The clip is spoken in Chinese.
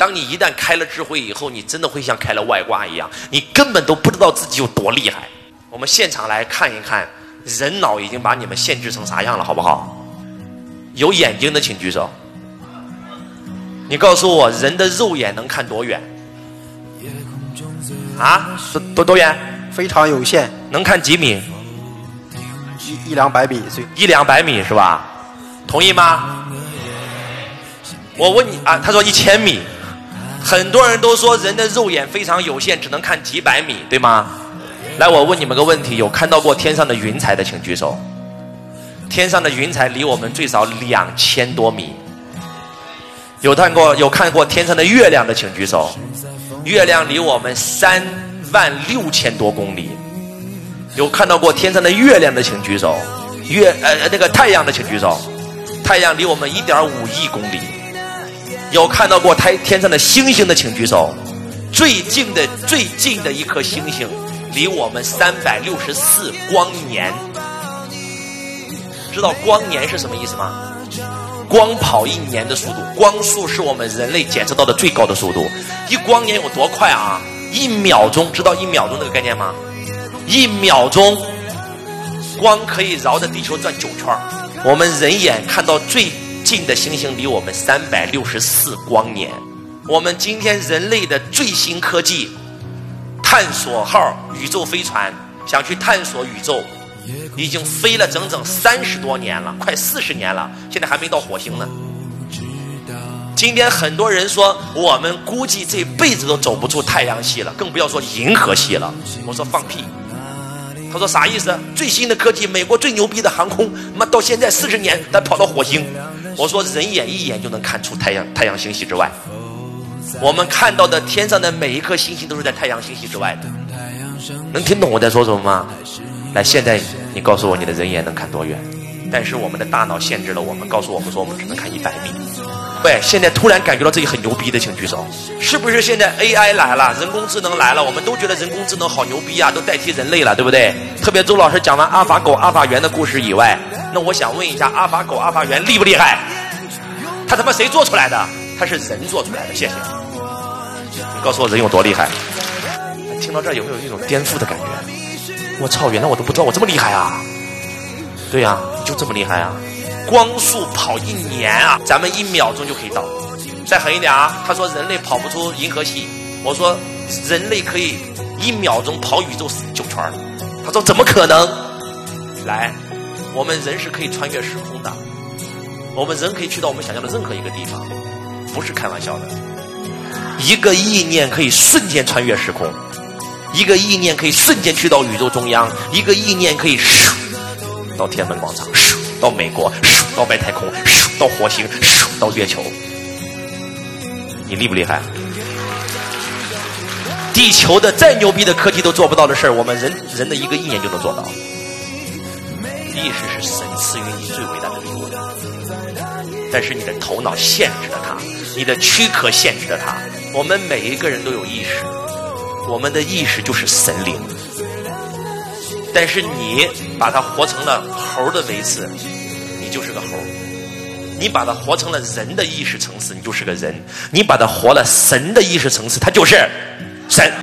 当你一旦开了智慧以后，你真的会像开了外挂一样，你根本都不知道自己有多厉害。我们现场来看一看，人脑已经把你们限制成啥样了，好不好？有眼睛的请举手。你告诉我，人的肉眼能看多远？啊，多多多远？非常有限，能看几米？一一两百米，最一两百米是吧？同意吗？我问你啊，他说一千米。很多人都说人的肉眼非常有限，只能看几百米，对吗？来，我问你们个问题：有看到过天上的云彩的，请举手。天上的云彩离我们最少两千多米。有看过有看过天上的月亮的，请举手。月亮离我们三万六千多公里。有看到过天上的月亮的，请举手。月呃那个太阳的，请举手。太阳离我们一点五亿公里。有看到过太天上的星星的，请举手。最近的最近的一颗星星，离我们三百六十四光年。知道光年是什么意思吗？光跑一年的速度，光速是我们人类检测到的最高的速度。一光年有多快啊？一秒钟，知道一秒钟这个概念吗？一秒钟，光可以绕着地球转九圈我们人眼看到最近的星星离我们三百六十四光年。我们今天人类的最新科技，探索号宇宙飞船想去探索宇宙。已经飞了整整三十多年了，快四十年了，现在还没到火星呢。今天很多人说，我们估计这辈子都走不出太阳系了，更不要说银河系了。我说放屁。他说啥意思？最新的科技，美国最牛逼的航空，妈到现在四十年才跑到火星。我说人眼一眼就能看出太阳太阳星系之外，我们看到的天上的每一颗星星都是在太阳星系之外的。能听懂我在说什么吗？来，现在你告诉我，你的人眼能看多远？但是我们的大脑限制了我们，告诉我们说我们只能看一百米。喂，现在突然感觉到自己很牛逼的，请举手。是不是现在 AI 来了，人工智能来了，我们都觉得人工智能好牛逼啊，都代替人类了，对不对？特别周老师讲完阿法狗、阿法猿的故事以外，那我想问一下，阿法狗、阿法猿厉不厉害？他他妈谁做出来的？他是人做出来的。谢谢。你告诉我人有多厉害？听到这儿有没有一种颠覆的感觉？我操！原来我都不知道我这么厉害啊！对呀，就这么厉害啊！光速跑一年啊，咱们一秒钟就可以到。再狠一点啊！他说人类跑不出银河系，我说人类可以一秒钟跑宇宙九圈他说怎么可能？来，我们人是可以穿越时空的，我们人可以去到我们想象的任何一个地方，不是开玩笑的。一个意念可以瞬间穿越时空。一个意念可以瞬间去到宇宙中央，一个意念可以咻到天安门广场，咻到美国，咻到外太空，咻到火星，咻到月球。你厉不厉害？地球的再牛逼的科技都做不到的事儿，我们人人的一个意念就能做到。意识是神赐予你最伟大的礼物，但是你的头脑限制了它，你的躯壳限制了它。我们每一个人都有意识。我们的意识就是神灵，但是你把它活成了猴的维次，你就是个猴；你把它活成了人的意识层次，你就是个人；你把它活了神的意识层次，它就是神。